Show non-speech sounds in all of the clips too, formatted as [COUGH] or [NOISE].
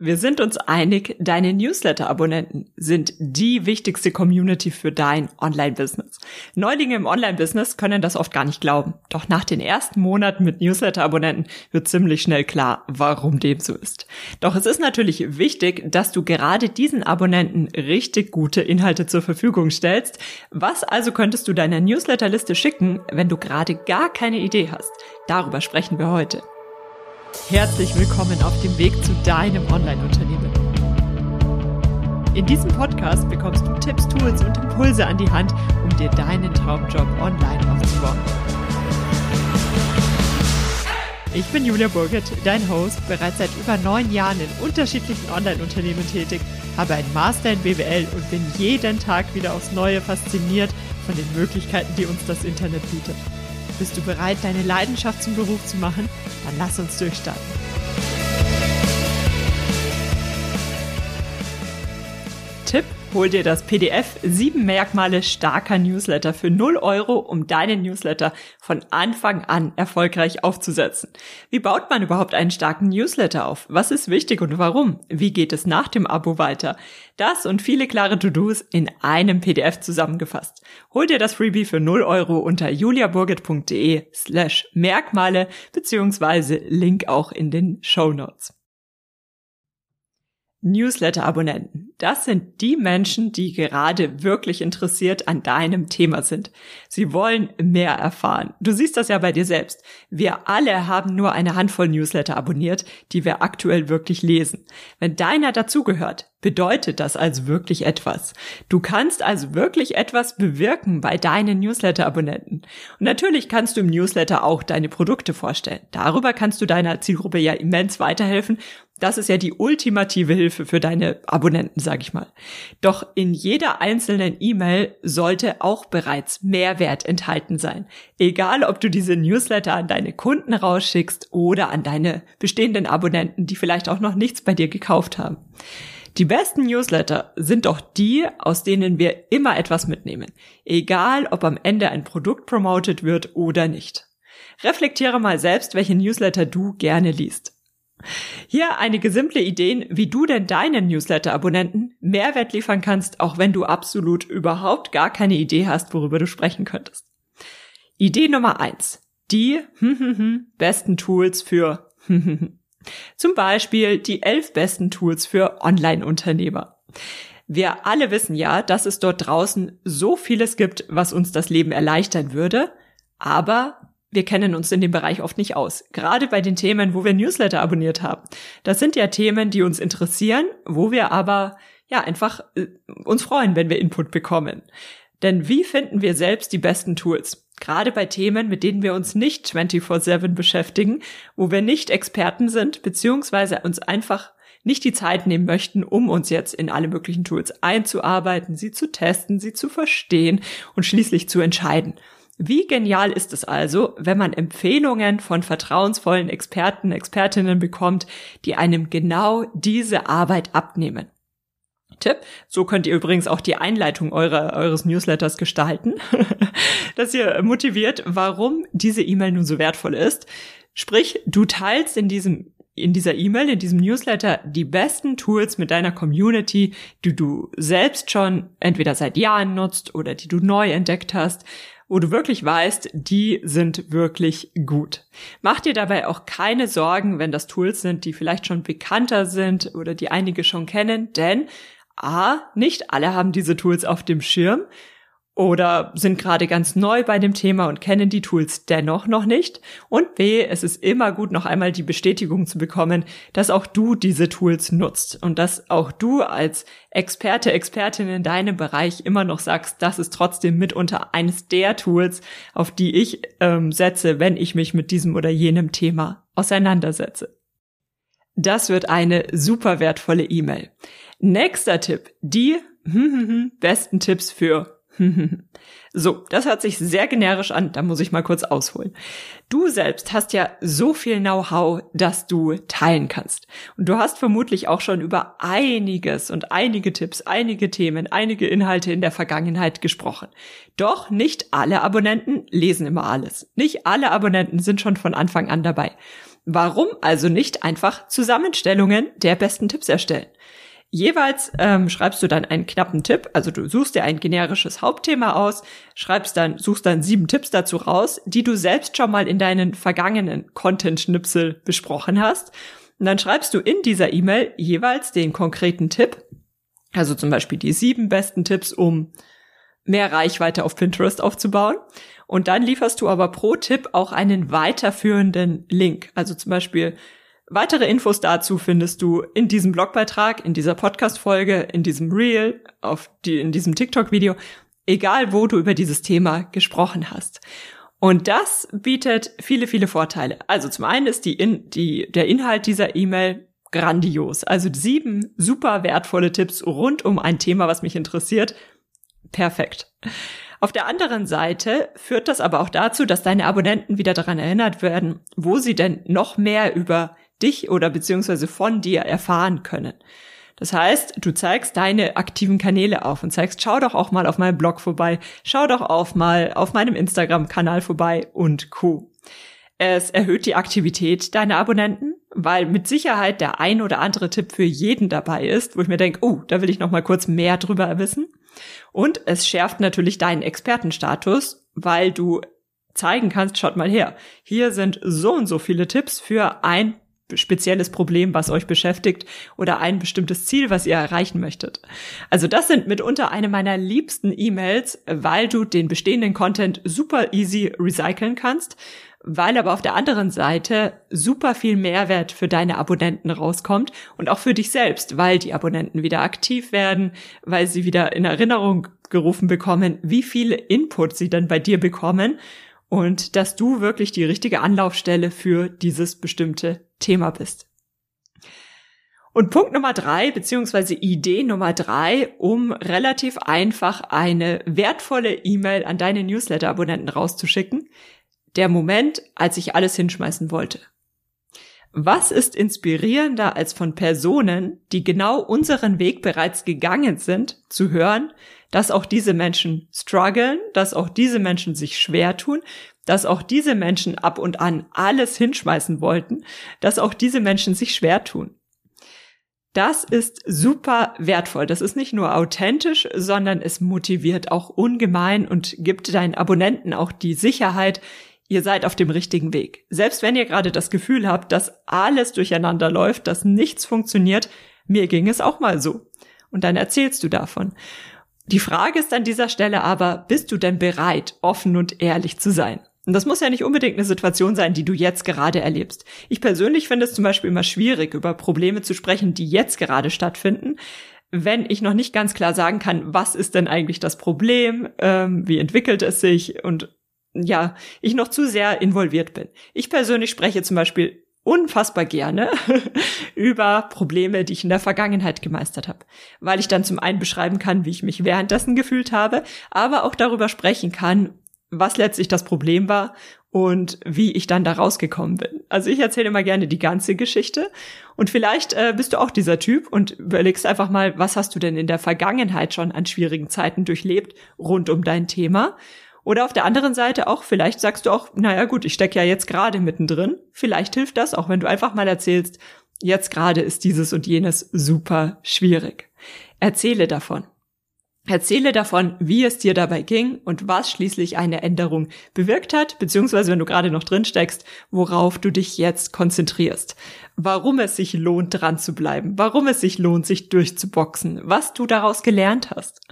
Wir sind uns einig, deine Newsletter-Abonnenten sind die wichtigste Community für dein Online-Business. Neulinge im Online-Business können das oft gar nicht glauben. Doch nach den ersten Monaten mit Newsletter-Abonnenten wird ziemlich schnell klar, warum dem so ist. Doch es ist natürlich wichtig, dass du gerade diesen Abonnenten richtig gute Inhalte zur Verfügung stellst. Was also könntest du deiner Newsletter-Liste schicken, wenn du gerade gar keine Idee hast? Darüber sprechen wir heute. Herzlich willkommen auf dem Weg zu deinem Online-Unternehmen. In diesem Podcast bekommst du Tipps, Tools und Impulse an die Hand, um dir deinen Traumjob online aufzubauen. Ich bin Julia Burgert, dein Host, bereits seit über neun Jahren in unterschiedlichen Online-Unternehmen tätig, habe einen Master in BWL und bin jeden Tag wieder aufs Neue fasziniert von den Möglichkeiten, die uns das Internet bietet. Bist du bereit, deine Leidenschaft zum Beruf zu machen? Dann lass uns durchstarten. Tipp Hol dir das PDF 7 Merkmale starker Newsletter für 0 Euro, um deinen Newsletter von Anfang an erfolgreich aufzusetzen. Wie baut man überhaupt einen starken Newsletter auf? Was ist wichtig und warum? Wie geht es nach dem Abo weiter? Das und viele klare To-Dos in einem PDF zusammengefasst. Hol dir das Freebie für 0 Euro unter juliaburgit.de slash Merkmale beziehungsweise Link auch in den Show. Newsletter-Abonnenten. Das sind die Menschen, die gerade wirklich interessiert an deinem Thema sind. Sie wollen mehr erfahren. Du siehst das ja bei dir selbst. Wir alle haben nur eine Handvoll Newsletter abonniert, die wir aktuell wirklich lesen. Wenn deiner dazugehört, bedeutet das also wirklich etwas. Du kannst also wirklich etwas bewirken bei deinen Newsletter-Abonnenten. Und natürlich kannst du im Newsletter auch deine Produkte vorstellen. Darüber kannst du deiner Zielgruppe ja immens weiterhelfen das ist ja die ultimative Hilfe für deine Abonnenten, sag ich mal. Doch in jeder einzelnen E-Mail sollte auch bereits Mehrwert enthalten sein. Egal, ob du diese Newsletter an deine Kunden rausschickst oder an deine bestehenden Abonnenten, die vielleicht auch noch nichts bei dir gekauft haben. Die besten Newsletter sind doch die, aus denen wir immer etwas mitnehmen. Egal, ob am Ende ein Produkt promoted wird oder nicht. Reflektiere mal selbst, welche Newsletter du gerne liest. Hier einige simple Ideen, wie du denn deinen Newsletter-Abonnenten Mehrwert liefern kannst, auch wenn du absolut überhaupt gar keine Idee hast, worüber du sprechen könntest. Idee Nummer eins: Die [LAUGHS] besten Tools für [LAUGHS] zum Beispiel die elf besten Tools für Online-Unternehmer. Wir alle wissen ja, dass es dort draußen so vieles gibt, was uns das Leben erleichtern würde, aber wir kennen uns in dem Bereich oft nicht aus. Gerade bei den Themen, wo wir Newsletter abonniert haben. Das sind ja Themen, die uns interessieren, wo wir aber ja einfach äh, uns freuen, wenn wir Input bekommen. Denn wie finden wir selbst die besten Tools? Gerade bei Themen, mit denen wir uns nicht 24-7 beschäftigen, wo wir nicht Experten sind, beziehungsweise uns einfach nicht die Zeit nehmen möchten, um uns jetzt in alle möglichen Tools einzuarbeiten, sie zu testen, sie zu verstehen und schließlich zu entscheiden. Wie genial ist es also, wenn man Empfehlungen von vertrauensvollen Experten, Expertinnen bekommt, die einem genau diese Arbeit abnehmen. Tipp, so könnt ihr übrigens auch die Einleitung eurer, eures Newsletters gestalten, [LAUGHS] dass ihr motiviert, warum diese E-Mail nun so wertvoll ist. Sprich, du teilst in diesem in dieser E-Mail, in diesem Newsletter die besten Tools mit deiner Community, die du selbst schon entweder seit Jahren nutzt oder die du neu entdeckt hast wo du wirklich weißt, die sind wirklich gut. Mach dir dabei auch keine Sorgen, wenn das Tools sind, die vielleicht schon bekannter sind oder die einige schon kennen, denn A, nicht alle haben diese Tools auf dem Schirm oder sind gerade ganz neu bei dem Thema und kennen die Tools dennoch noch nicht. Und B, es ist immer gut, noch einmal die Bestätigung zu bekommen, dass auch du diese Tools nutzt und dass auch du als Experte, Expertin in deinem Bereich immer noch sagst, das ist trotzdem mitunter eines der Tools, auf die ich ähm, setze, wenn ich mich mit diesem oder jenem Thema auseinandersetze. Das wird eine super wertvolle E-Mail. Nächster Tipp, die [LAUGHS] besten Tipps für so, das hört sich sehr generisch an, da muss ich mal kurz ausholen. Du selbst hast ja so viel Know-how, dass du teilen kannst. Und du hast vermutlich auch schon über einiges und einige Tipps, einige Themen, einige Inhalte in der Vergangenheit gesprochen. Doch nicht alle Abonnenten lesen immer alles. Nicht alle Abonnenten sind schon von Anfang an dabei. Warum also nicht einfach Zusammenstellungen der besten Tipps erstellen? Jeweils ähm, schreibst du dann einen knappen Tipp, also du suchst dir ein generisches Hauptthema aus, schreibst dann, suchst dann sieben Tipps dazu raus, die du selbst schon mal in deinen vergangenen Content-Schnipsel besprochen hast. Und dann schreibst du in dieser E-Mail jeweils den konkreten Tipp, also zum Beispiel die sieben besten Tipps, um mehr Reichweite auf Pinterest aufzubauen. Und dann lieferst du aber pro Tipp auch einen weiterführenden Link. Also zum Beispiel Weitere Infos dazu findest du in diesem Blogbeitrag, in dieser Podcast-Folge, in diesem Reel, auf die, in diesem TikTok-Video, egal wo du über dieses Thema gesprochen hast. Und das bietet viele, viele Vorteile. Also zum einen ist die, in, die, der Inhalt dieser E-Mail grandios. Also sieben super wertvolle Tipps rund um ein Thema, was mich interessiert. Perfekt. Auf der anderen Seite führt das aber auch dazu, dass deine Abonnenten wieder daran erinnert werden, wo sie denn noch mehr über dich oder beziehungsweise von dir erfahren können. Das heißt, du zeigst deine aktiven Kanäle auf und zeigst, schau doch auch mal auf meinem Blog vorbei, schau doch auch mal auf meinem Instagram-Kanal vorbei und Co. Es erhöht die Aktivität deiner Abonnenten, weil mit Sicherheit der ein oder andere Tipp für jeden dabei ist, wo ich mir denke, oh, da will ich noch mal kurz mehr drüber wissen. Und es schärft natürlich deinen Expertenstatus, weil du zeigen kannst, schaut mal her, hier sind so und so viele Tipps für ein spezielles Problem, was euch beschäftigt oder ein bestimmtes Ziel, was ihr erreichen möchtet. Also das sind mitunter eine meiner liebsten E-Mails, weil du den bestehenden Content super easy recyceln kannst, weil aber auf der anderen Seite super viel Mehrwert für deine Abonnenten rauskommt und auch für dich selbst, weil die Abonnenten wieder aktiv werden, weil sie wieder in Erinnerung gerufen bekommen, wie viele Input sie dann bei dir bekommen und dass du wirklich die richtige Anlaufstelle für dieses bestimmte Thema bist. Und Punkt Nummer drei, beziehungsweise Idee Nummer drei, um relativ einfach eine wertvolle E-Mail an deine Newsletter-Abonnenten rauszuschicken, der Moment, als ich alles hinschmeißen wollte. Was ist inspirierender als von Personen, die genau unseren Weg bereits gegangen sind, zu hören, dass auch diese Menschen strugglen, dass auch diese Menschen sich schwer tun, dass auch diese Menschen ab und an alles hinschmeißen wollten, dass auch diese Menschen sich schwer tun. Das ist super wertvoll. Das ist nicht nur authentisch, sondern es motiviert auch ungemein und gibt deinen Abonnenten auch die Sicherheit, ihr seid auf dem richtigen Weg. Selbst wenn ihr gerade das Gefühl habt, dass alles durcheinander läuft, dass nichts funktioniert, mir ging es auch mal so. Und dann erzählst du davon. Die Frage ist an dieser Stelle aber, bist du denn bereit, offen und ehrlich zu sein? Und das muss ja nicht unbedingt eine Situation sein, die du jetzt gerade erlebst. Ich persönlich finde es zum Beispiel immer schwierig, über Probleme zu sprechen, die jetzt gerade stattfinden, wenn ich noch nicht ganz klar sagen kann, was ist denn eigentlich das Problem, ähm, wie entwickelt es sich und ja, ich noch zu sehr involviert bin. Ich persönlich spreche zum Beispiel unfassbar gerne [LAUGHS] über Probleme, die ich in der Vergangenheit gemeistert habe, weil ich dann zum einen beschreiben kann, wie ich mich währenddessen gefühlt habe, aber auch darüber sprechen kann, was letztlich das Problem war und wie ich dann da rausgekommen bin. Also ich erzähle immer gerne die ganze Geschichte und vielleicht äh, bist du auch dieser Typ und überlegst einfach mal, was hast du denn in der Vergangenheit schon an schwierigen Zeiten durchlebt rund um dein Thema oder auf der anderen Seite auch, vielleicht sagst du auch, naja gut, ich stecke ja jetzt gerade mittendrin. Vielleicht hilft das, auch wenn du einfach mal erzählst, jetzt gerade ist dieses und jenes super schwierig. Erzähle davon. Erzähle davon, wie es dir dabei ging und was schließlich eine Änderung bewirkt hat, beziehungsweise wenn du gerade noch drin steckst, worauf du dich jetzt konzentrierst. Warum es sich lohnt, dran zu bleiben, warum es sich lohnt, sich durchzuboxen, was du daraus gelernt hast.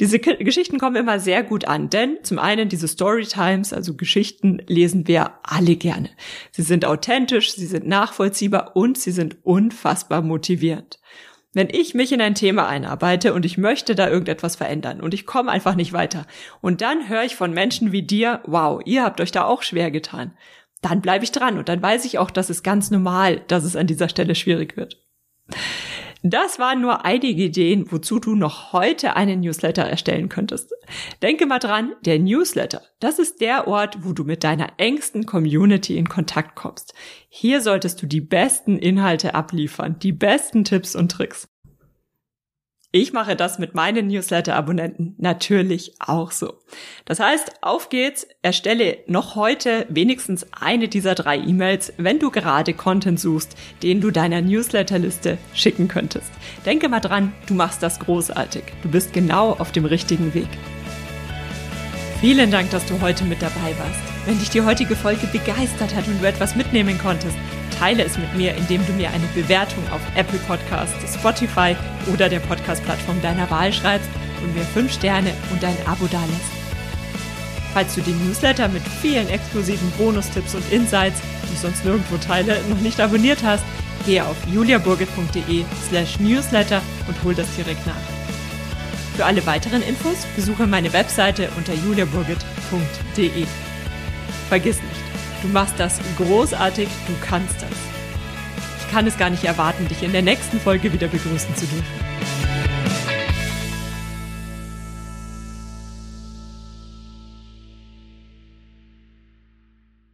Diese K Geschichten kommen immer sehr gut an, denn zum einen diese Storytimes, also Geschichten, lesen wir alle gerne. Sie sind authentisch, sie sind nachvollziehbar und sie sind unfassbar motivierend. Wenn ich mich in ein Thema einarbeite und ich möchte da irgendetwas verändern und ich komme einfach nicht weiter und dann höre ich von Menschen wie dir, wow, ihr habt euch da auch schwer getan, dann bleibe ich dran und dann weiß ich auch, dass es ganz normal, dass es an dieser Stelle schwierig wird. Das waren nur einige Ideen, wozu du noch heute einen Newsletter erstellen könntest. Denke mal dran, der Newsletter, das ist der Ort, wo du mit deiner engsten Community in Kontakt kommst. Hier solltest du die besten Inhalte abliefern, die besten Tipps und Tricks. Ich mache das mit meinen Newsletter-Abonnenten natürlich auch so. Das heißt, auf geht's, erstelle noch heute wenigstens eine dieser drei E-Mails, wenn du gerade Content suchst, den du deiner Newsletterliste schicken könntest. Denke mal dran, du machst das großartig. Du bist genau auf dem richtigen Weg. Vielen Dank, dass du heute mit dabei warst. Wenn dich die heutige Folge begeistert hat und du etwas mitnehmen konntest, teile es mit mir, indem du mir eine Bewertung auf Apple Podcasts, Spotify oder der Podcast-Plattform deiner Wahl schreibst und mir fünf Sterne und ein Abo dalässt. Falls du den Newsletter mit vielen exklusiven Bonustipps und Insights, die ich sonst nirgendwo teile, noch nicht abonniert hast, gehe auf juliaburgit.de slash newsletter und hol das direkt nach. Für alle weiteren Infos besuche meine Webseite unter juliaburgit.de. Vergiss nicht, Du machst das großartig, du kannst das. Ich kann es gar nicht erwarten, dich in der nächsten Folge wieder begrüßen zu dürfen.